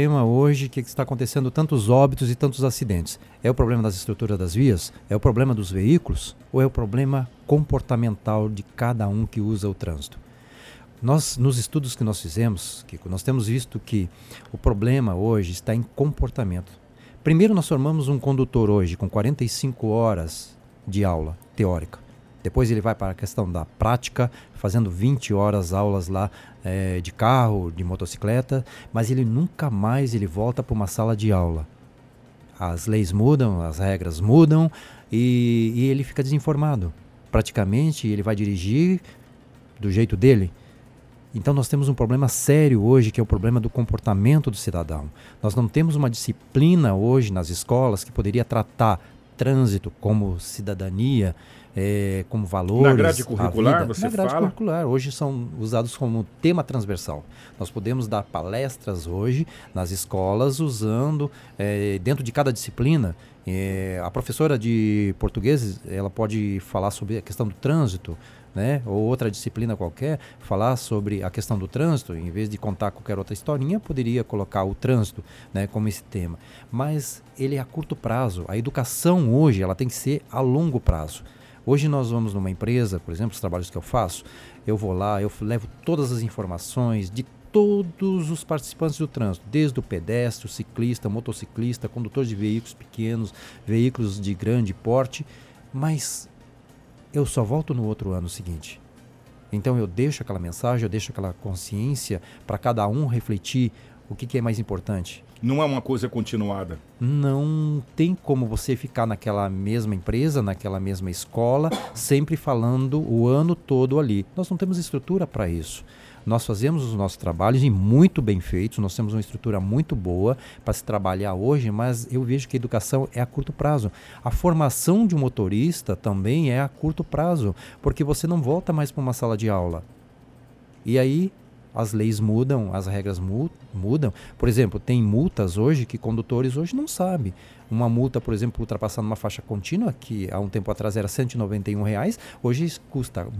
problema hoje que está acontecendo tantos óbitos e tantos acidentes? É o problema das estruturas das vias? É o problema dos veículos? Ou é o problema comportamental de cada um que usa o trânsito? Nós, nos estudos que nós fizemos, Kiko, nós temos visto que o problema hoje está em comportamento. Primeiro, nós formamos um condutor hoje com 45 horas de aula teórica. Depois ele vai para a questão da prática, fazendo 20 horas aulas lá é, de carro, de motocicleta, mas ele nunca mais ele volta para uma sala de aula. As leis mudam, as regras mudam e, e ele fica desinformado. Praticamente ele vai dirigir do jeito dele. Então nós temos um problema sério hoje, que é o problema do comportamento do cidadão. Nós não temos uma disciplina hoje nas escolas que poderia tratar trânsito como cidadania, é, como valores. Na grade curricular, você Na grade fala? curricular, hoje são usados como tema transversal. Nós podemos dar palestras hoje nas escolas usando, é, dentro de cada disciplina, é, a professora de português, ela pode falar sobre a questão do trânsito, né, ou outra disciplina qualquer, falar sobre a questão do trânsito, em vez de contar qualquer outra historinha, poderia colocar o trânsito né, como esse tema. Mas ele é a curto prazo. A educação hoje ela tem que ser a longo prazo. Hoje nós vamos numa empresa, por exemplo, os trabalhos que eu faço, eu vou lá, eu levo todas as informações de todos os participantes do trânsito, desde o pedestre, o ciclista, motociclista, condutor de veículos pequenos, veículos de grande porte, mas eu só volto no outro ano seguinte. Então eu deixo aquela mensagem, eu deixo aquela consciência para cada um refletir o que, que é mais importante. Não é uma coisa continuada. Não tem como você ficar naquela mesma empresa, naquela mesma escola, sempre falando o ano todo ali. Nós não temos estrutura para isso. Nós fazemos os nossos trabalhos e muito bem feitos, nós temos uma estrutura muito boa para se trabalhar hoje, mas eu vejo que a educação é a curto prazo. A formação de um motorista também é a curto prazo, porque você não volta mais para uma sala de aula. E aí as leis mudam, as regras mu mudam. Por exemplo, tem multas hoje que condutores hoje não sabem. Uma multa, por exemplo, ultrapassando uma faixa contínua, que há um tempo atrás era 191 reais, hoje custa R$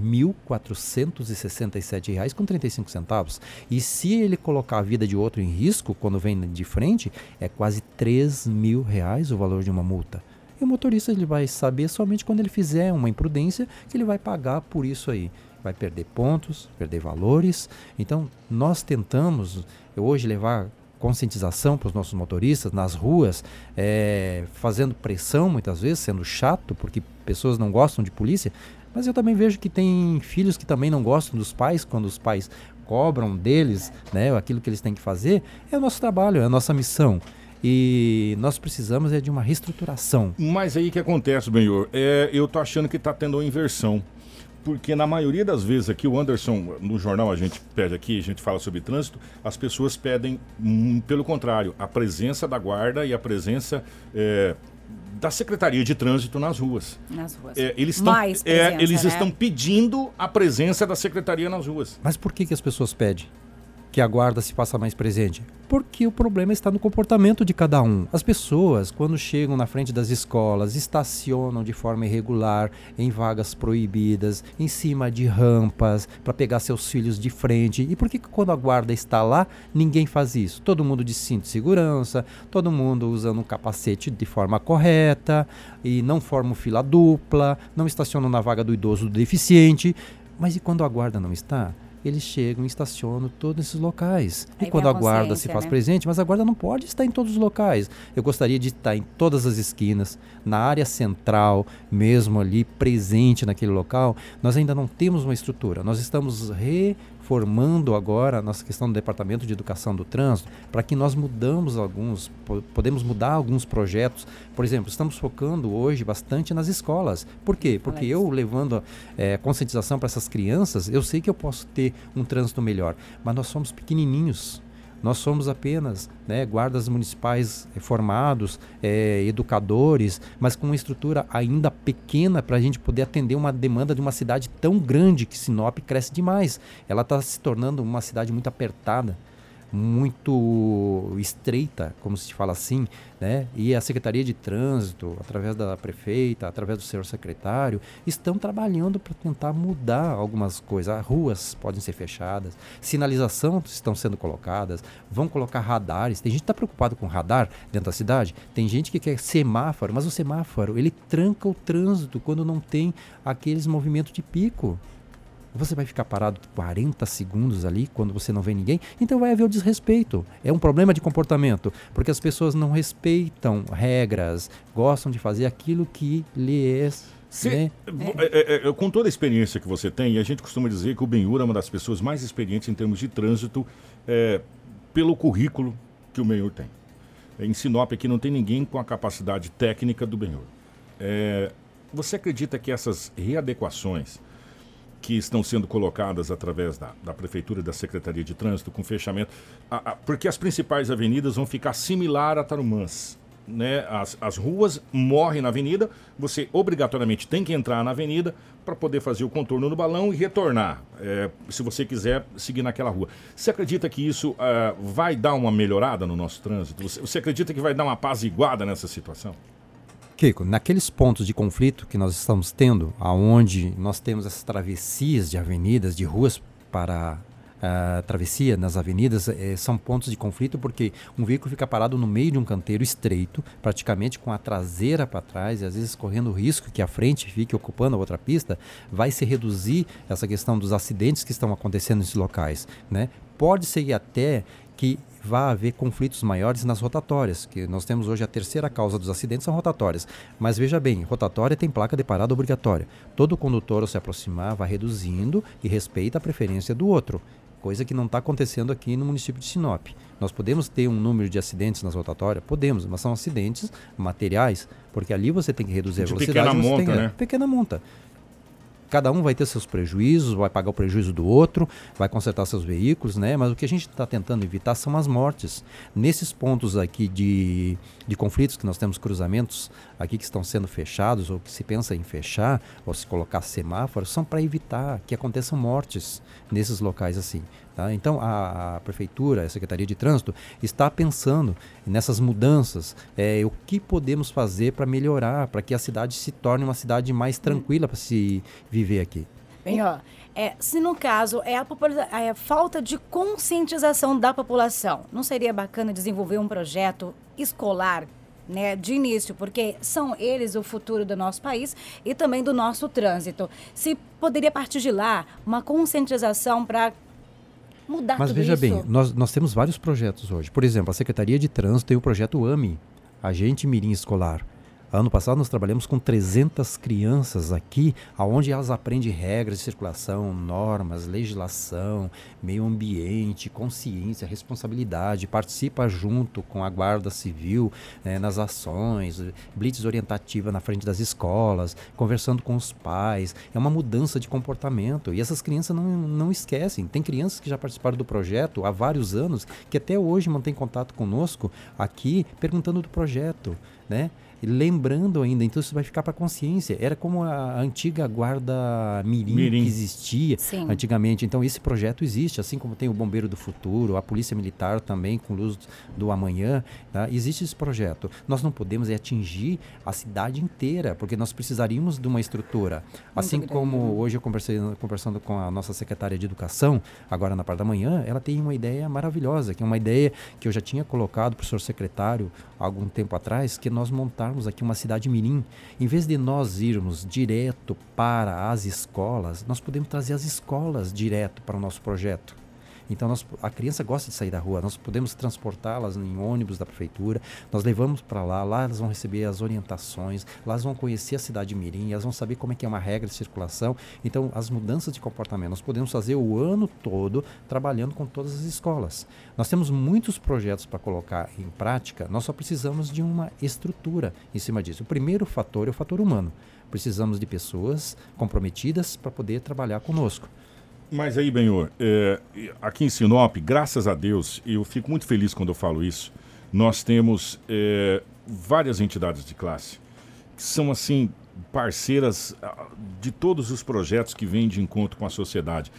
1.467,35. E se ele colocar a vida de outro em risco, quando vem de frente, é quase R$ reais o valor de uma multa. E o motorista ele vai saber somente quando ele fizer uma imprudência que ele vai pagar por isso aí vai perder pontos, perder valores. Então, nós tentamos hoje levar conscientização para os nossos motoristas nas ruas, é, fazendo pressão muitas vezes, sendo chato, porque pessoas não gostam de polícia. Mas eu também vejo que tem filhos que também não gostam dos pais quando os pais cobram deles né, aquilo que eles têm que fazer. É o nosso trabalho, é a nossa missão e nós precisamos é de uma reestruturação. Mas aí que acontece, Benhor, é, eu tô achando que está tendo uma inversão porque na maioria das vezes aqui, o Anderson, no jornal a gente pede aqui, a gente fala sobre trânsito, as pessoas pedem, hum, pelo contrário, a presença da guarda e a presença é, da Secretaria de Trânsito nas ruas. Nas ruas. É, eles estão, Mais é, presença, eles né? estão pedindo a presença da Secretaria nas ruas. Mas por que, que as pessoas pedem que a guarda se faça mais presente? Porque o problema está no comportamento de cada um. As pessoas, quando chegam na frente das escolas, estacionam de forma irregular, em vagas proibidas, em cima de rampas, para pegar seus filhos de frente. E por que, que quando a guarda está lá, ninguém faz isso? Todo mundo de cinto de segurança, todo mundo usando um capacete de forma correta, e não formam fila dupla, não estacionam na vaga do idoso do deficiente. Mas e quando a guarda não está? Eles chegam e estacionam todos esses locais. Aí e quando a a guarda se faz né? presente, mas a guarda não pode estar em todos os locais. Eu gostaria de estar em todas as esquinas, na área central, mesmo ali presente naquele local. Nós ainda não temos uma estrutura. Nós estamos reformando agora a nossa questão do Departamento de Educação do Trânsito para que nós mudamos alguns, po- podemos mudar alguns projetos. Por exemplo, estamos focando hoje bastante nas escolas. Por quê? Porque eu levando eh, conscientização para essas crianças, eu sei que eu posso ter um trânsito melhor, mas nós somos pequenininhos. Nós somos apenas né, guardas municipais formados, eh, educadores, mas com uma estrutura ainda pequena para a gente poder atender uma demanda de uma cidade tão grande que Sinop cresce demais. Ela está se tornando uma cidade muito apertada. Muito estreita, como se fala assim, né? E a Secretaria de Trânsito, através da prefeita, através do senhor secretário, estão trabalhando para tentar mudar algumas coisas. Ruas podem ser fechadas, sinalização estão sendo colocadas, vão colocar radares. Tem gente que está preocupado com radar dentro da cidade, tem gente que quer semáforo, mas o semáforo ele tranca o trânsito quando não tem aqueles movimentos de pico. Você vai ficar parado 40 segundos ali quando você não vê ninguém? Então vai haver o desrespeito. É um problema de comportamento, porque as pessoas não respeitam regras, gostam de fazer aquilo que lhe é Se, é, é, é, com toda a experiência que você tem, a gente costuma dizer que o Benhur é uma das pessoas mais experientes em termos de trânsito é, pelo currículo que o Benhur tem. Em Sinop aqui não tem ninguém com a capacidade técnica do Benhur. É, você acredita que essas readequações que estão sendo colocadas através da, da Prefeitura e da Secretaria de Trânsito com fechamento, a, a, porque as principais avenidas vão ficar similar a Tarumãs. Né? As, as ruas morrem na avenida, você obrigatoriamente tem que entrar na avenida para poder fazer o contorno no balão e retornar, é, se você quiser seguir naquela rua. Você acredita que isso uh, vai dar uma melhorada no nosso trânsito? Você, você acredita que vai dar uma apaziguada nessa situação? Kiko, naqueles pontos de conflito que nós estamos tendo, aonde nós temos essas travessias de avenidas, de ruas para uh, travessia nas avenidas, eh, são pontos de conflito porque um veículo fica parado no meio de um canteiro estreito, praticamente com a traseira para trás e às vezes correndo o risco que a frente fique ocupando a outra pista, vai se reduzir essa questão dos acidentes que estão acontecendo nesses locais, né? Pode ser até que vai haver conflitos maiores nas rotatórias, que nós temos hoje a terceira causa dos acidentes são rotatórias. Mas veja bem, rotatória tem placa de parada obrigatória. Todo condutor ao se aproximar vai reduzindo e respeita a preferência do outro, coisa que não está acontecendo aqui no município de Sinop. Nós podemos ter um número de acidentes nas rotatórias? Podemos, mas são acidentes materiais, porque ali você tem que reduzir de a velocidade. Pequena monta, tem, né? Pequena monta cada um vai ter seus prejuízos, vai pagar o prejuízo do outro, vai consertar seus veículos, né? Mas o que a gente está tentando evitar são as mortes. Nesses pontos aqui de, de conflitos que nós temos cruzamentos aqui que estão sendo fechados ou que se pensa em fechar ou se colocar semáforos, são para evitar que aconteçam mortes nesses locais assim. Tá? Então, a, a, Prefeitura, a Secretaria de Trânsito, está pensando nessas mudanças, é, o que podemos fazer para melhorar, para que a cidade se torne uma cidade mais tranquila para se viver aqui. Bem, ó, é, se no caso é a, é a falta de conscientização da população, não seria bacana desenvolver um projeto escolar né, de início, porque são eles o futuro do nosso país e também do nosso trânsito. Se poderia partir de lá uma conscientização para mudar Mas tudo veja isso? bem, nós, nós temos vários projetos hoje. Por exemplo, a Secretaria de Trânsito tem o projeto AMI, Agente Mirim Escolar. Ano passado nós trabalhamos com 300 crianças aqui, aonde elas aprendem regras de circulação, normas, legislação, meio ambiente, consciência, responsabilidade, participa junto com a Guarda Civil né, nas ações, blitz orientativa na frente das escolas, conversando com os pais. É uma mudança de comportamento e essas crianças não, não esquecem. Tem crianças que já participaram do projeto há vários anos que até hoje mantêm contato conosco aqui perguntando do projeto, né? Lembrando ainda, então isso vai ficar para consciência. Era como a antiga guarda mirim, mirim. que existia Sim. antigamente. Então esse projeto existe, assim como tem o Bombeiro do Futuro, a Polícia Militar também com luz do amanhã, tá? existe esse projeto. Nós não podemos é atingir a cidade inteira, porque nós precisaríamos de uma estrutura. assim como hoje eu conversei conversando com a nossa secretária de Educação, agora na parte da manhã, ela tem uma ideia maravilhosa, que é uma ideia que eu já tinha colocado para o senhor secretário há algum tempo atrás, que nós montamos tornarmos aqui uma cidade mirim, em vez de nós irmos direto para as escolas, nós podemos trazer as escolas direto para o nosso projeto. Então nós, a criança gosta de sair da rua, nós podemos transportá-las em ônibus da prefeitura, nós levamos para lá, lá elas vão receber as orientações, lá elas vão conhecer a cidade de Mirim, elas vão saber como é que é uma regra de circulação. Então as mudanças de comportamento nós podemos fazer o ano todo trabalhando com todas as escolas. Nós temos muitos projetos para colocar em prática, nós só precisamos de uma estrutura em cima disso. O primeiro fator é o fator humano. Precisamos de pessoas comprometidas para poder trabalhar conosco. Mas aí, Benhor, é, aqui em Sinop, graças a Deus, e eu fico muito feliz quando eu falo isso, nós temos é, várias entidades de classe que são, assim, parceiras ah, de todos os projetos que vêm de encontro com a sociedade.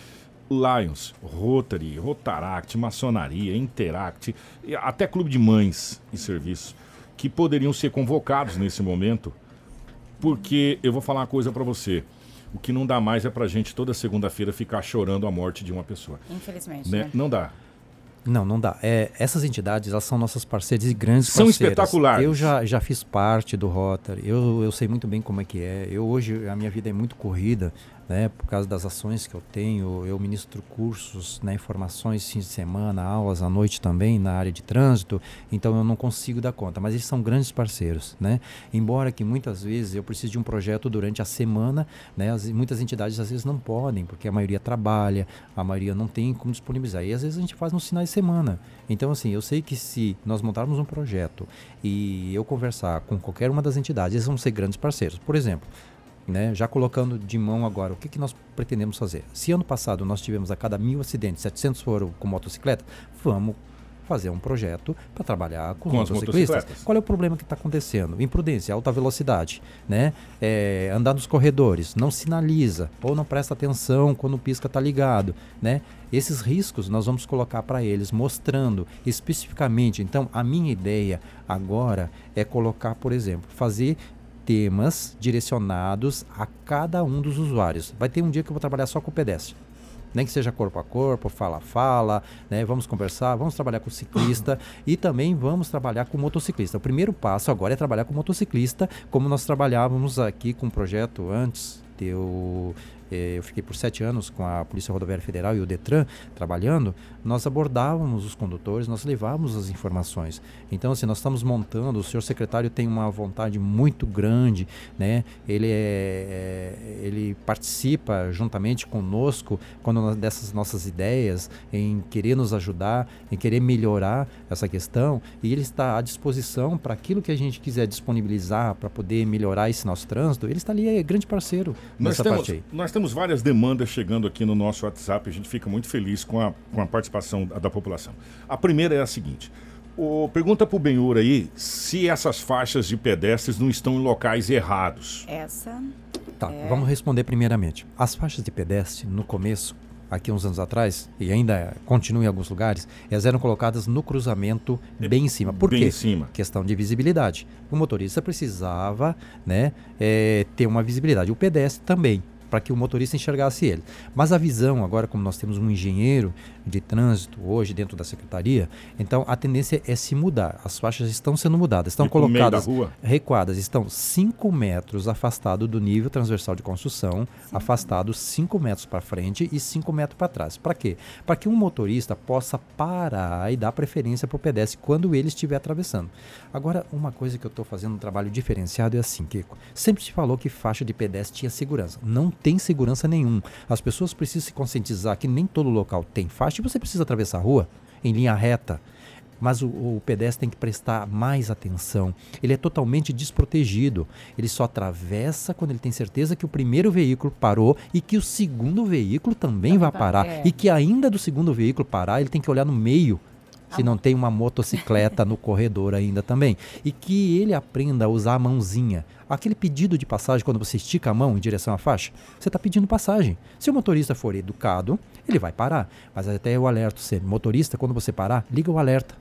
Lions, Rotary, Rotaract, Maçonaria, Interact, até Clube de Mães e Serviços, que poderiam ser convocados nesse momento, porque eu vou falar uma coisa para você. O que não dá mais é para gente toda segunda-feira ficar chorando a morte de uma pessoa. Infelizmente. Né? Né? Não dá. Não, não dá. É, essas entidades, elas são nossas parceiras e grandes São parceiras. espetaculares. Eu já, já fiz parte do Rotary, eu, eu sei muito bem como é que é. Eu hoje, a minha vida é muito corrida, né, por causa das ações que eu tenho. Eu ministro cursos, né, formações fim de semana, aulas à noite também na área de trânsito, então eu não consigo dar conta. Mas eles são grandes parceiros, né? Embora que muitas vezes eu precise de um projeto durante a semana, né? As, muitas entidades às vezes não podem, porque a maioria trabalha, a maioria não tem como disponibilizar. E às vezes a gente faz nos finais de semana. Então, assim, eu sei que se nós montarmos um projeto e eu conversar com qualquer uma das entidades, eles vão ser grandes parceiros. Por exemplo, né, já colocando de mão agora, o que, que nós pretendemos fazer? Se ano passado nós tivemos a cada mil acidentes, 700 foram com motocicleta, vamos fazer um projeto para trabalhar com, Com as motociclistas. Qual é o problema que está acontecendo? Imprudência, alta velocidade, né? É, andar nos corredores, não sinaliza ou não presta atenção quando o pisca está ligado, né? Esses riscos nós vamos colocar para eles, mostrando especificamente. Então, a minha ideia agora é colocar, por exemplo, fazer temas direcionados a cada um dos usuários. Vai ter um dia que eu vou trabalhar só com o pedestre. Nem que seja corpo a corpo, fala a fala, né? Vamos conversar, vamos trabalhar com o ciclista e também vamos trabalhar com o motociclista. O primeiro passo agora é trabalhar com o motociclista, como nós trabalhávamos aqui com o projeto antes. Eu, eh, eu fiquei por sete anos com a Polícia Rodoviária Federal e o Detran trabalhando. Nós abordávamos os condutores, nós levávamos as informações. Então, assim, nós estamos montando. O senhor secretário tem uma vontade muito grande, né? Ele é, é- ele participa juntamente conosco quando nós- dessas nossas ideias em querer nos ajudar, em querer melhorar essa questão. E ele está à disposição para aquilo que a gente quiser disponibilizar para poder melhorar esse nosso trânsito. Ele está ali, é grande parceiro Nós nessa temos, parte aí. nós temos várias demandas chegando aqui no nosso WhatsApp. A gente fica muito feliz com a, com a participação da, da população. A primeira é a seguinte: o, pergunta para o Benhur aí se essas faixas de pedestres não estão em locais errados. Essa. Tá, vamos responder primeiramente. As faixas de pedestre, no começo, aqui uns anos atrás, e ainda continuam em alguns lugares, elas eram colocadas no cruzamento bem em cima. Por bem quê? em cima. Questão de visibilidade. O motorista precisava né, eh, ter uma visibilidade. O pedestre também, para que o motorista enxergasse ele. Mas a visão, agora, como nós temos um engenheiro de trânsito hoje dentro da secretaria, então a tendência é se mudar. As faixas estão sendo mudadas, estão E colocadas rua? recuadas, estão 5 metros afastado do nível transversal de construção, afastado 5 metros para frente e 5 metros para trás. Para quê? Para que um motorista possa parar e dar preferência para o pedestre quando ele estiver atravessando. Agora, uma coisa que eu estou fazendo um trabalho diferenciado é assim, Kiko. Sempre se falou que faixa de pedestre tinha segurança. Não tem segurança nenhum. As pessoas precisam se conscientizar que nem todo local tem faixa e você precisa atravessar a rua em linha reta. Mas o, o pedestre tem que prestar mais atenção. Ele é totalmente desprotegido. Ele só atravessa quando ele tem certeza que o primeiro veículo parou e que o segundo veículo também vai parar, é. E que ainda do segundo veículo parar, ele tem que olhar no meio. Se não tem uma motocicleta no corredor ainda também. E que ele aprenda a usar a mãozinha. Aquele pedido de passagem, quando você estica a mão em direção à faixa, você está pedindo passagem. Se o motorista for educado, ele vai parar. Mas até eu alerto sempre. Motorista, quando você parar, liga o alerta.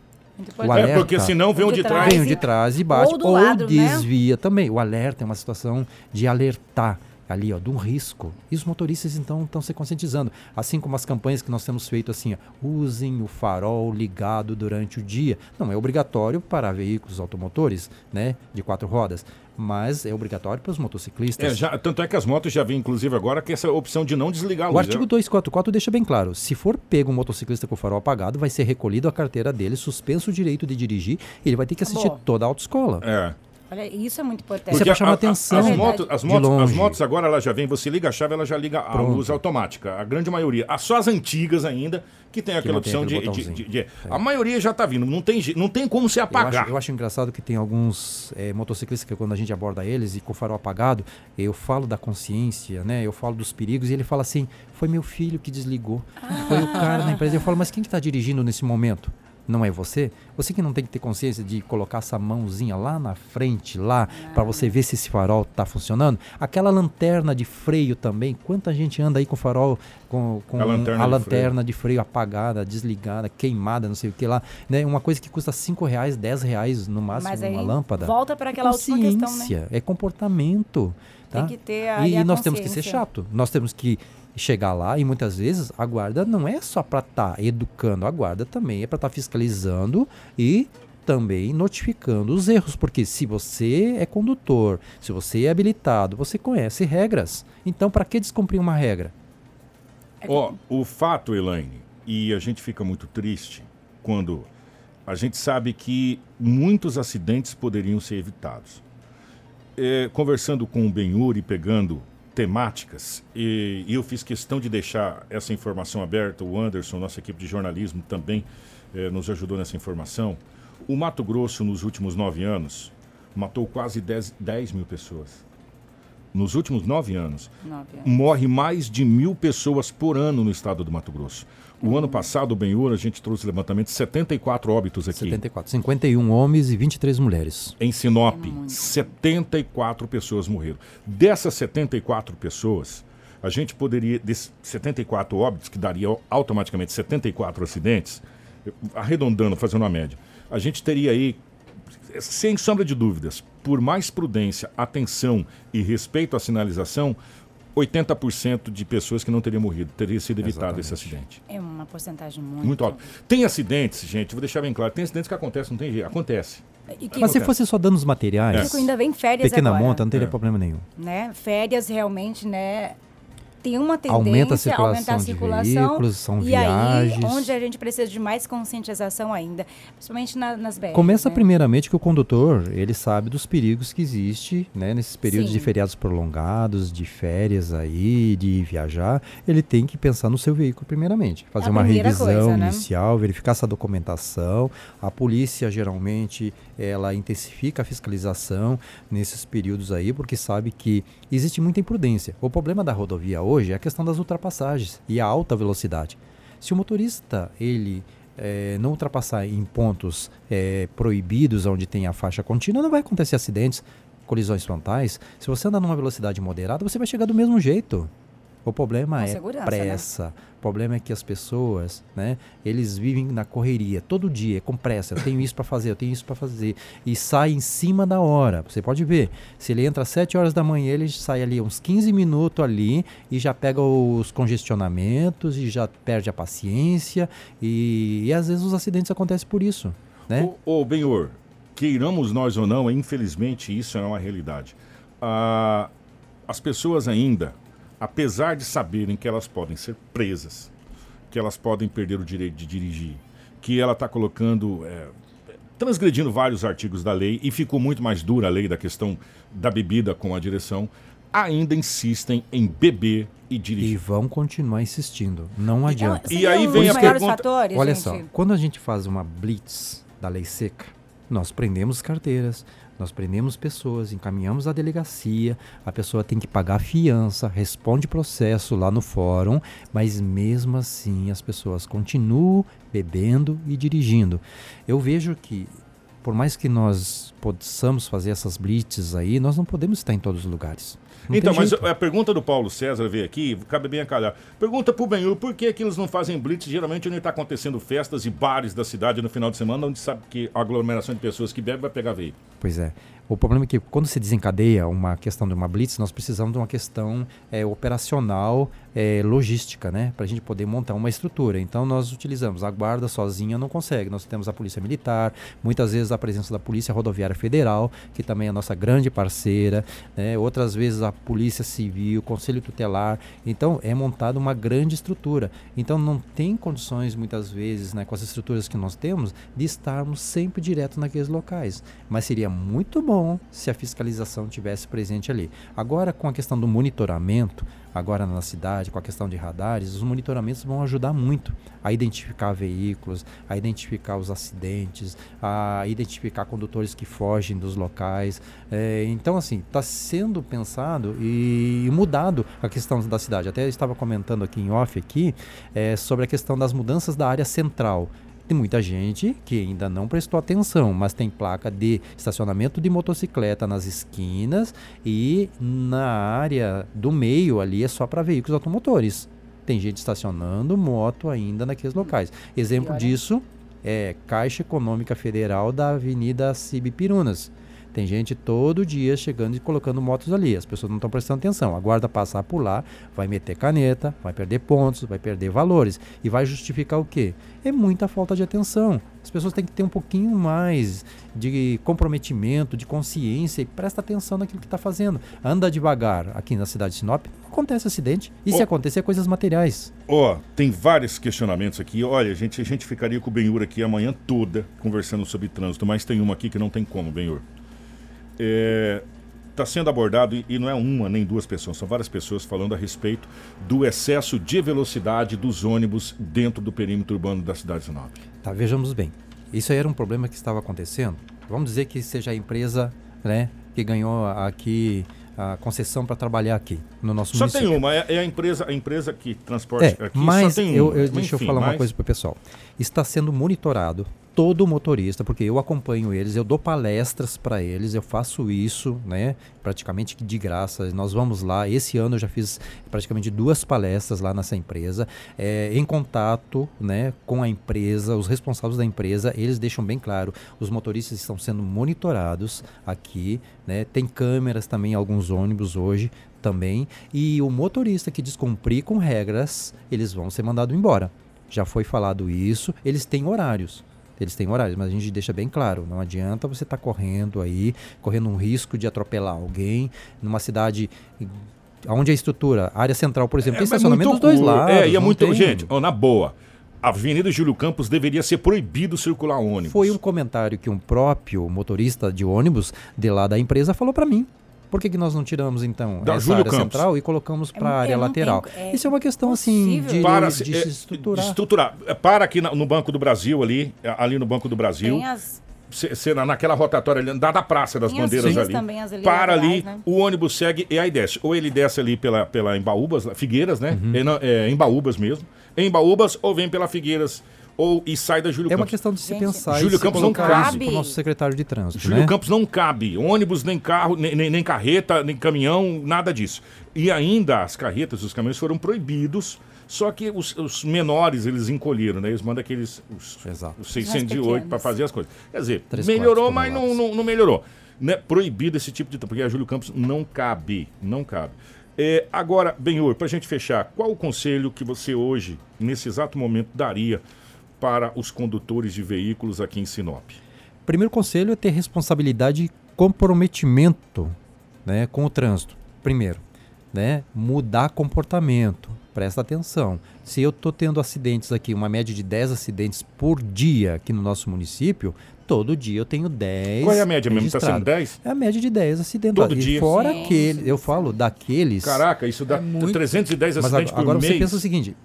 O alerta. É porque senão vem o de trás. Vem o de trás e bate. Ou do lado, né? desvia também. O alerta é uma situação de alertar ali, ó, de um risco. E os motoristas, então, estão se conscientizando. Assim como as campanhas que nós temos feito assim, ó, usem o farol ligado durante o dia. Não é obrigatório para veículos automotores, né, de quatro rodas, mas é obrigatório para os motociclistas. É, já- tanto é que as motos já vêm, inclusive, agora com essa opção de não desligar a O luz. artigo 244 deixa bem claro: se for pego um motociclista com o farol apagado, vai ser recolhido a carteira dele, suspenso o direito de dirigir, e ele vai ter que assistir Acabou. toda a autoescola. É. Olha, isso é muito importante. Isso é Porque pra chamar a- atenção. As É motos, verdade. as, De motos, as motos agora ela já vem, você liga a chave, ela já liga a Pronto. luz automática. A grande maioria. Ah, Só as antigas ainda, que tem aquela tem opção aquele de, de- de- de- A maioria já tá vindo. Não tem, não tem como se Eu apagar. acho, eu acho engraçado que tem alguns eh, motociclistas que quando a gente aborda eles e com o farol apagado, eu falo da consciência, né? Eu falo dos perigos e ele fala assim: foi meu filho que desligou. Foi o cara na empresa. Eu falo, mas quem que está dirigindo nesse momento? Não é você? Você que não tem que ter consciência de colocar essa mãozinha lá na frente, lá, para você ver se esse farol está funcionando. Aquela lanterna de freio também. Quanta gente anda aí com o farol, com, com A lanterna a de lanterna de freio apagada, desligada, queimada, não sei o que lá. Né? Uma coisa que custa 5 reais, 10 reais no máximo, Mas aí uma lâmpada. volta para aquela última questão, né? Consciência, é comportamento. Tem Tá? que ter ali E a nós temos que ser chato. Nós temos que chegar lá e muitas vezes a guarda não é só para estar educando, a guarda também é para estar fiscalizando e também notificando os erros, porque se você é condutor, se você é habilitado, você conhece regras. Então, para que descumprir uma regra? Ó, o fato, Elaine, e a gente fica muito triste quando a gente sabe que muitos acidentes poderiam ser evitados. É, conversando com o Benhur e pegando temáticas, e, e eu fiz questão de deixar essa informação aberta, o Anderson, nossa equipe de jornalismo, também eh, nos ajudou nessa informação. O Mato Grosso, nos últimos nove anos, matou quase 10, 10 mil pessoas. Nos últimos nove anos, Nove anos. morre mais de mil pessoas por ano no estado do Mato Grosso. O ano passado, o Benhur, a gente trouxe levantamento de 74 óbitos aqui. 74. 51 homens e 23 mulheres. Em Sinop, É muito. 74 pessoas morreram. Dessas 74 pessoas, a gente poderia, desses 74 óbitos, que daria automaticamente 74 acidentes, arredondando, fazendo uma média, a gente teria aí, sem sombra de dúvidas, por mais prudência, atenção e respeito à sinalização, 80% de pessoas que não teriam morrido, teria sido evitado esse Exatamente. acidente. É uma porcentagem muito, Muito alto. Tem acidentes, gente, vou deixar bem claro, tem acidentes que acontecem, não tem jeito, acontece. Que Mas se fosse só danos materiais, Chico, ainda vem férias pequena agora, monta, não teria É. problema nenhum. né? Férias realmente, né? Tem uma tendência Aumenta a circulação aumentar a circulação. veículos, são e aí, viagens. onde a gente precisa de mais conscientização ainda, principalmente na- nas BRs. Começa né? primeiramente que o condutor, ele sabe dos perigos que existe, né, nesses períodos Sim. de feriados prolongados, de férias aí, de viajar, ele tem que pensar no seu veículo primeiramente, fazer uma revisão coisa, né? inicial, verificar essa documentação. A polícia geralmente ela intensifica a fiscalização nesses períodos aí, porque sabe que existe muita imprudência. O problema da rodovia hoje é a questão das ultrapassagens e a alta velocidade. Se o motorista ele eh, não ultrapassar em pontos eh, proibidos onde tem a faixa contínua, não vai acontecer acidentes, colisões frontais. Se você andar numa velocidade moderada, você vai chegar do mesmo jeito. O problema Com é né? pressa. O problema é que as pessoas, né, eles vivem na correria todo dia, com pressa. Eu tenho isso para fazer, eu tenho isso para fazer e sai em cima da hora. Você pode ver, se ele entra às 7 horas da manhã, ele sai ali uns 15 minutos ali e já pega os congestionamentos e já perde a paciência e, e às vezes os acidentes acontecem por isso, né? Ô, ô Benhor, queiramos nós ou não, infelizmente isso é uma realidade. Ah, as pessoas ainda, apesar de saberem que elas podem ser presas, que elas podem perder o direito de dirigir, que ela está colocando, é, transgredindo vários artigos da lei e ficou muito mais dura a lei da questão da bebida com a direção, ainda insistem em beber e E dirigir. vão continuar insistindo, não adianta. E Seriam aí vem a pergunta- fatores, Olha gente. só, quando a gente faz uma blitz da lei seca, nós prendemos carteiras, nós prendemos pessoas, encaminhamos à delegacia, a pessoa tem que pagar fiança, responde processo lá no fórum, mas mesmo assim as pessoas continuam bebendo e dirigindo. Eu vejo que por mais que nós possamos fazer essas blitzes aí, nós não podemos estar em todos os lugares. Não então, mas jeito. a pergunta do Paulo César veio aqui, cabe bem a calhar. Pergunta pro Benhur, por que, que eles não fazem blitz geralmente onde está acontecendo festas e bares da cidade no final de semana, onde sabe que a aglomeração de pessoas que bebem vai pegar veículo? Pois é. O problema é que quando se desencadeia uma questão de uma blitz, nós precisamos de uma questão é, operacional, é, logística, né? Para a gente poder montar uma estrutura. Então nós utilizamos a guarda sozinha não consegue. Nós temos a polícia militar, muitas vezes a presença da polícia rodoviária federal, que também é a nossa grande parceira, né? Outras vezes a polícia civil, conselho tutelar. Então é montada uma grande estrutura. Então não tem condições muitas vezes, né, com as estruturas que nós temos, de estarmos sempre direto naqueles locais. Mas seria muito bom se a fiscalização tivesse presente ali. Agora, com a questão do monitoramento, agora na cidade, com a questão de radares, os monitoramentos vão ajudar muito a identificar veículos, a identificar os acidentes, a identificar condutores que fogem dos locais. É, então, assim, está sendo pensado e mudado a questão da cidade. Até eu estava comentando aqui em off aqui é, sobre a questão das mudanças da área central Tem muita gente que ainda não prestou atenção, mas tem placa de estacionamento de motocicleta nas esquinas e na área do meio ali é só para veículos automotores. Tem gente estacionando moto ainda naqueles locais. Exemplo disso é Caixa Econômica Federal da Avenida Cibipirunas. Tem gente todo dia chegando e colocando motos ali. As pessoas não estão prestando atenção. A guarda passar por lá, vai meter caneta, vai perder pontos, vai perder valores. E vai justificar o quê? É muita falta de atenção. As pessoas têm que ter um pouquinho mais de comprometimento, de consciência e presta atenção naquilo que está fazendo. Anda devagar aqui na cidade de Sinop, acontece acidente. E oh. se acontecer, coisas materiais. Ó, oh, tem vários questionamentos aqui. Olha, a gente, a gente ficaria com o Benhur aqui a manhã toda conversando sobre trânsito, mas tem uma aqui que não tem como, Benhur está é, tá sendo abordado, e não é uma nem duas pessoas, são várias pessoas falando a respeito do excesso de velocidade dos ônibus dentro do perímetro urbano da cidade de Sinop. Tá, vejamos bem. Isso aí era um problema que estava acontecendo. Vamos dizer que seja a empresa né, que ganhou aqui a concessão para trabalhar aqui no nosso só município. Só tem uma, é, é, a empresa, a empresa que transporta é, aqui. Mas só tem eu, uma. eu, deixa Enfim, eu falar mas... uma coisa para o pessoal. Está sendo monitorado todo motorista, porque eu acompanho eles, eu dou palestras para eles, eu faço isso, né, praticamente de graça. Nós vamos lá, esse ano eu já fiz praticamente duas palestras lá nessa empresa, é, em contato, né, com a empresa, os responsáveis da empresa, eles deixam bem claro, os motoristas estão sendo monitorados aqui, né, tem câmeras também alguns ônibus hoje também, e o motorista que descumprir com regras, eles vão ser mandados embora. Já foi falado isso, eles têm horários. Eles têm horários, mas a gente deixa bem claro, não adianta você estar tá correndo aí, correndo um risco de atropelar alguém numa cidade onde a estrutura, a área central, por exemplo, é, tem estacionamento dos dois lados. É, e é muito, tem... gente, oh, na boa. Avenida Júlio Campos deveria ser proibido circular ônibus. Foi um comentário que um próprio motorista de ônibus de lá da empresa falou para mim. Por que, que nós não tiramos, então, da essa Júlio área Campos. central e colocamos para a é, área lateral? Tenho, é Isso é uma questão, assim, de, para, de, de é, estruturar. De estruturar. É, para aqui no Banco do Brasil, ali, ali no Banco do Brasil. Tem as... Se, naquela rotatória ali, da, da Praça das Tem Bandeiras ali. Também, as ali para atrás, ali, né? o ônibus segue e aí desce. Ou ele desce ali pela, pela Embaúbas, Figueiras, né? Uhum. É, é, Embaúbas mesmo. Embaúbas ou vem pela Figueiras ou e sai da Júlio é Campos. É uma questão de se Gente, pensar. Júlio Campos não cabe. Para o nosso secretário de trânsito. Júlio né? Campos não cabe. Ônibus, nem carro, nem, nem, nem, carreta, nem caminhão, nada disso. E ainda as carretas, os caminhões foram proibidos. Só que os, os menores eles encolheram, né? Eles mandam aqueles os, os 608 para fazer as coisas. Quer dizer, Três melhorou, mas não, não, não, melhorou. Né? Proibido esse tipo de. Porque a Júlio Campos não cabe. Não cabe. É, agora, Benhor, para a gente fechar, qual o conselho que você hoje, nesse exato momento, daria para os condutores de veículos aqui em Sinop? Primeiro conselho é ter responsabilidade e comprometimento né, com o trânsito. Primeiro, né, mudar comportamento. Presta atenção. Se eu estou tendo acidentes aqui, uma média de 10 acidentes por dia aqui no nosso município, todo dia eu tenho 10. Qual é a média mesmo? Está sendo 10? É a média de 10 acidentes. Todo e dia? Fora aqueles, eu falo daqueles. Caraca, isso dá é muito... 310 acidentes Mas agora, por agora mês. Agora você pensa o seguinte: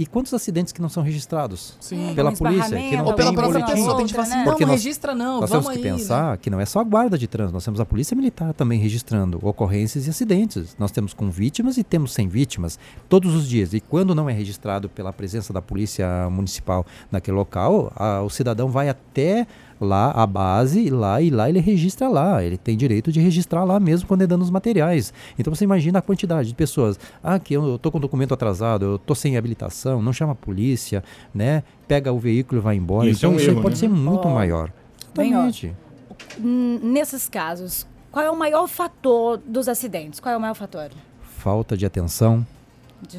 e quantos acidentes que não são registrados Sim. pela polícia? Que não Ou pela própria pessoa, tem tipo assim, não, nós, registra não, nós temos que aí, pensar né? que não é só a guarda de trânsito, nós temos a polícia militar também registrando ocorrências e acidentes. Nós temos com vítimas e temos sem vítimas todos os dias. E quando não é registrado pela presença da polícia municipal naquele local, a, o cidadão vai até lá a base lá e lá ele registra lá. Ele tem direito de registrar lá mesmo quando é dando os materiais. Então você imagina a quantidade de pessoas. Ah, que eu tô com documento atrasado, eu tô sem habilitação, não chama a polícia, né? Pega o veículo e vai embora. Isso então é um isso erro, pode né? ser muito oh, maior. Exatamente. nesses casos, qual é o maior fator dos acidentes? Qual é o maior fator? Falta de atenção,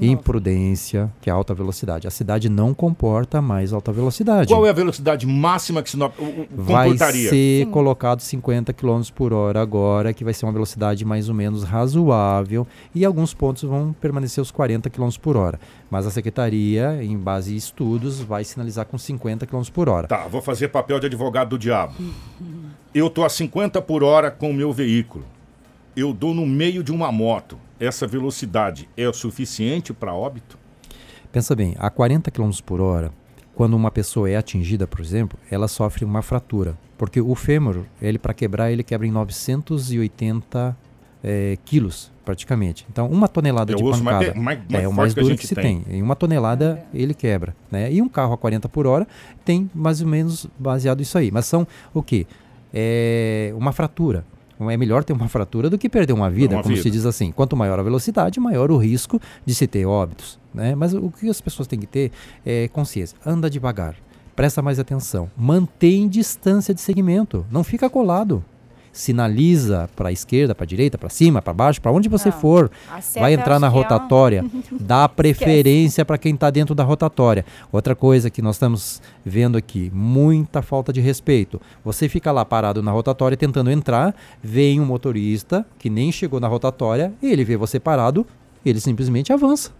imprudência, que é alta velocidade. A cidade não comporta mais alta velocidade. Qual é a velocidade máxima que Sinop comportaria? Vai ser Sim. colocado 50 km por hora agora, que vai ser uma velocidade mais ou menos razoável, e alguns pontos vão permanecer os 40 km por hora. Mas a secretaria, em base em estudos, vai sinalizar com 50 km por hora. Tá, vou fazer papel de advogado do diabo. Eu tô a 50 por hora com o meu veículo. Eu dou no meio de uma moto essa velocidade é o suficiente para óbito? Pensa bem, a 40 km por hora, quando uma pessoa é atingida, por exemplo, ela sofre uma fratura. Porque o fêmur, ele para quebrar, ele quebra em 980 é, quilos, praticamente. Então, uma tonelada É de mais pancada de- mais- mais é o mais que duro gente que se tem. tem. Em uma tonelada ele quebra. Né? E um carro a 40 por hora tem mais ou menos baseado isso aí. Mas são o quê? É uma fratura. É melhor ter uma fratura do que perder uma vida, Uma como vida. se diz assim. Quanto maior a velocidade, maior o risco de se ter óbitos. Né? Mas o que as pessoas têm que ter é consciência. Anda devagar. Presta mais atenção. Mantém distância de segmento. Não fica colado. Sinaliza para a esquerda, para a direita, para cima, para baixo, para onde você Não. for. Vai entrar na que é um- rotatória. Dá preferência para quem está dentro da rotatória. Outra coisa que nós estamos vendo aqui, muita falta de respeito. Você fica lá parado na rotatória tentando entrar, vem um motorista que nem chegou na rotatória, ele vê você parado, ele simplesmente avança.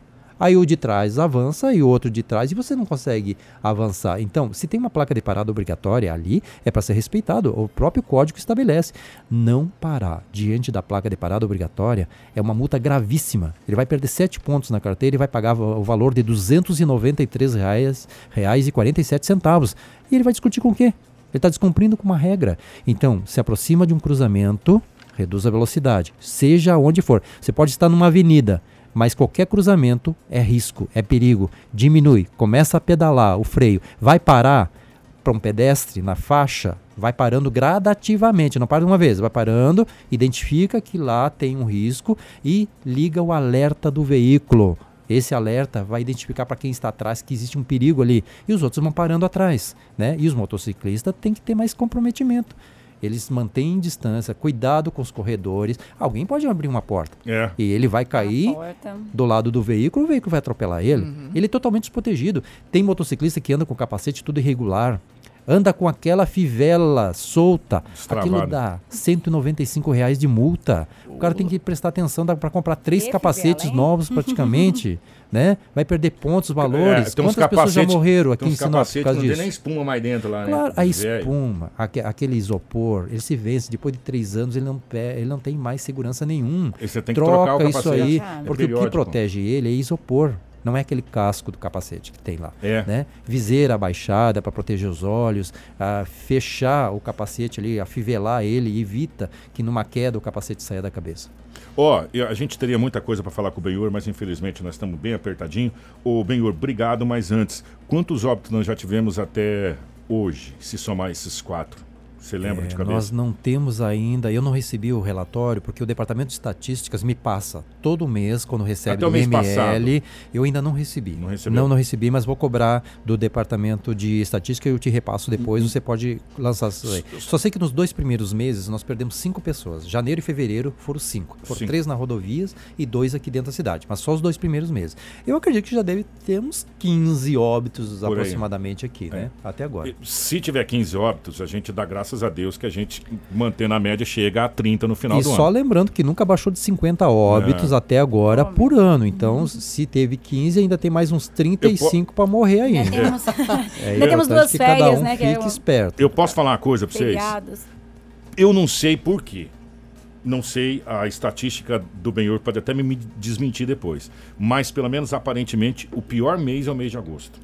Aí o de trás avança e o outro de trás e você não consegue avançar. Então, se tem uma placa de parada obrigatória ali, é para ser respeitado. O próprio código estabelece. Não parar diante da placa de parada obrigatória é uma multa gravíssima. Ele vai perder 7 pontos na carteira e vai pagar o valor de 293 reais, reais e 47 centavos. E ele vai discutir com o quê? Ele está descumprindo com uma regra. Então, se aproxima de um cruzamento, reduz a velocidade, seja onde for. Você pode estar numa avenida, mas qualquer cruzamento é risco, é perigo. Diminui, começa a pedalar o freio, vai parar para um pedestre na faixa, vai parando gradativamente, não para de uma vez, vai parando, identifica que lá tem um risco e liga o alerta do veículo. Esse alerta vai identificar para quem está atrás que existe um perigo ali e os outros vão parando atrás, né? E os motociclistas têm que ter mais comprometimento. Eles mantêm distância, cuidado com os corredores. Alguém pode abrir uma porta É. e ele vai cair do lado do veículo, o veículo vai atropelar ele. Ele é totalmente desprotegido. Tem motociclista que anda com capacete tudo irregular. Anda com aquela fivela solta. Aquilo Destravado. dá 195 reais de multa. O cara tem que prestar atenção para comprar três Que capacetes fivela, novos praticamente. né? Vai perder pontos, valores. É, tem uns Quantas pessoas já capacetes- morreram aqui Tem em Sinop por causa não tem disso? nem espuma mais dentro lá, Claro, né? a espuma, aque- aquele isopor, ele se vence. Depois de três anos, ele não, ele não tem mais segurança nenhum. E você tem que trocar o Troca isso capacete. aí, É porque o que protege ele é isopor. Não é aquele casco do capacete que tem lá. É. Né? Viseira abaixada para proteger os olhos, ah, fechar o capacete ali, afivelar ele, evita que numa queda o capacete saia da cabeça. Ó, eu- a gente teria muita coisa para falar com o Benhur, mas infelizmente nós estamos bem apertadinho. Ô, Benhur, obrigado, mas antes, quantos óbitos nós já tivemos até hoje, se somar esses quatro? Você lembra É, de cabeça? nós não temos ainda, eu não recebi o relatório, porque o Departamento de Estatísticas me passa todo mês, quando recebe Até o mês ML, eu ainda não recebi. Não recebeu? Não, não recebi, mas vou cobrar do Departamento de Estatística e eu te repasso depois, você pode lançar isso aí. Só sei que nos dois primeiros meses nós perdemos cinco pessoas. Janeiro e fevereiro foram cinco. Foram Cinco. três na rodovias e dois aqui dentro da cidade, mas só os dois primeiros meses. Eu acredito que já deve ter uns 15 óbitos Por aí. aproximadamente aqui, É. né? Até agora. Se tiver 15 óbitos, a gente dá graças a Deus que a gente mantém na média, chega a 30 no final E do só ano. lembrando que nunca baixou de 50 óbitos É. até agora por ano. Então, se teve 15, ainda tem mais uns 35 para morrer ainda. Ainda temos, É ainda temos duas cada férias, um né? Que é fique o- esperto. Eu posso falar uma coisa para vocês? Eu não sei por quê. Não sei, a estatística do Benhor pode até me desmentir depois. Mas, pelo menos aparentemente, o pior mês é o mês de agosto.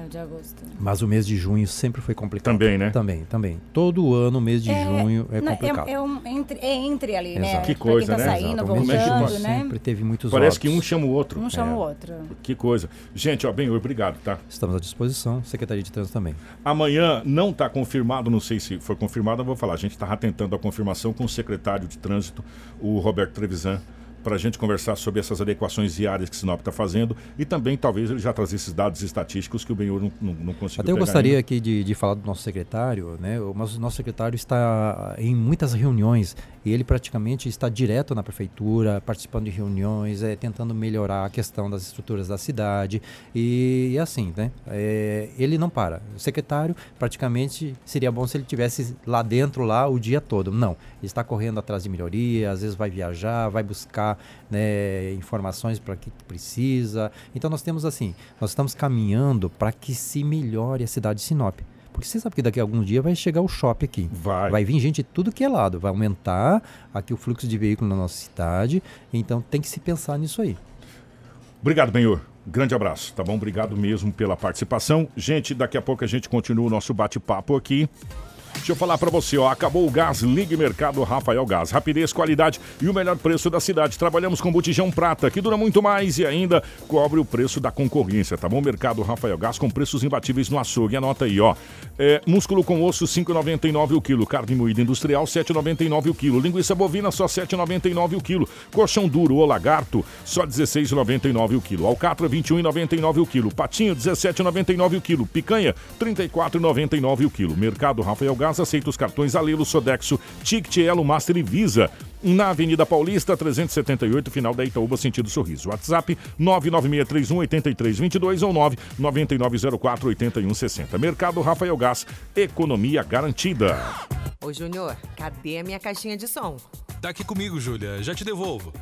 É o de agosto. Mas o mês de junho sempre foi complicado. Também, né? Também, também. Todo ano o mês de junho é não, complicado. É, um, entre, é entre ali, né? Exato. Que Pra coisa, quem tá né? saindo, Exato, o mês de voltando, junho né? sempre teve muitos Parece que um chama o outro. Um chama É. o outro. Que coisa. Gente, ó, Benhor, obrigado, tá? Estamos à disposição, Secretaria de Trânsito também. Amanhã não está confirmado, não sei se foi confirmado, eu vou falar. A gente estava tentando a confirmação com o secretário de trânsito, o Roberto Trevisan, para a gente conversar sobre essas adequações diárias que Sinop está fazendo e também talvez ele já trazer esses dados estatísticos que o Benhor não, não, não conseguiu Até eu gostaria ainda. aqui de, de falar do nosso secretário, né? O- Mas o nosso secretário está em muitas reuniões ele praticamente está direto na prefeitura, participando de reuniões, é, tentando melhorar a questão das estruturas da cidade e, e assim, né? É, ele não para. O secretário praticamente seria bom se ele tivesse lá dentro lá o dia todo. Não, ele está correndo atrás de melhoria, às vezes vai viajar, vai buscar né, informações para que precisa. Então nós temos assim, nós estamos caminhando para que se melhore a cidade de Sinop. Porque você sabe que daqui a algum dia vai chegar o shopping aqui. Vai. Vai vir gente de tudo que é lado. Vai aumentar aqui o fluxo de veículos na nossa cidade. Então tem que se pensar nisso aí. Obrigado, Benhor. Grande abraço, tá bom? Obrigado mesmo pela participação. Gente, daqui a pouco a gente continua o nosso bate-papo aqui. Deixa eu falar para você, ó, acabou o gás, ligue Mercado Rafael Gás. Rapidez, qualidade e o melhor preço da cidade. Trabalhamos com botijão prata, que dura muito mais e ainda cobre o preço da concorrência, tá bom? Mercado Rafael Gás com preços imbatíveis no açougue. Anota aí, ó. É, músculo com osso, 5,99 o quilo. Carne moída industrial, 7,99 o quilo. Linguiça bovina, só 7,99 o quilo. Colchão duro ou lagarto, só 16,99 o quilo. Alcatra, 21,99 o quilo. Patinho, 17,99 o quilo. Picanha, 34,99 o quilo. Mercado Rafael Gás aceita os cartões Alelo, Sodexo, Ticket, Elo, Master e Visa. Na Avenida Paulista, 378, final da Itaúba, sentido Sorriso. WhatsApp 996318322 ou 999048160. Mercado Rafael Gás, economia garantida. Ô, Júnior, cadê a minha caixinha de som? Tá aqui comigo, Júlia. Já te devolvo.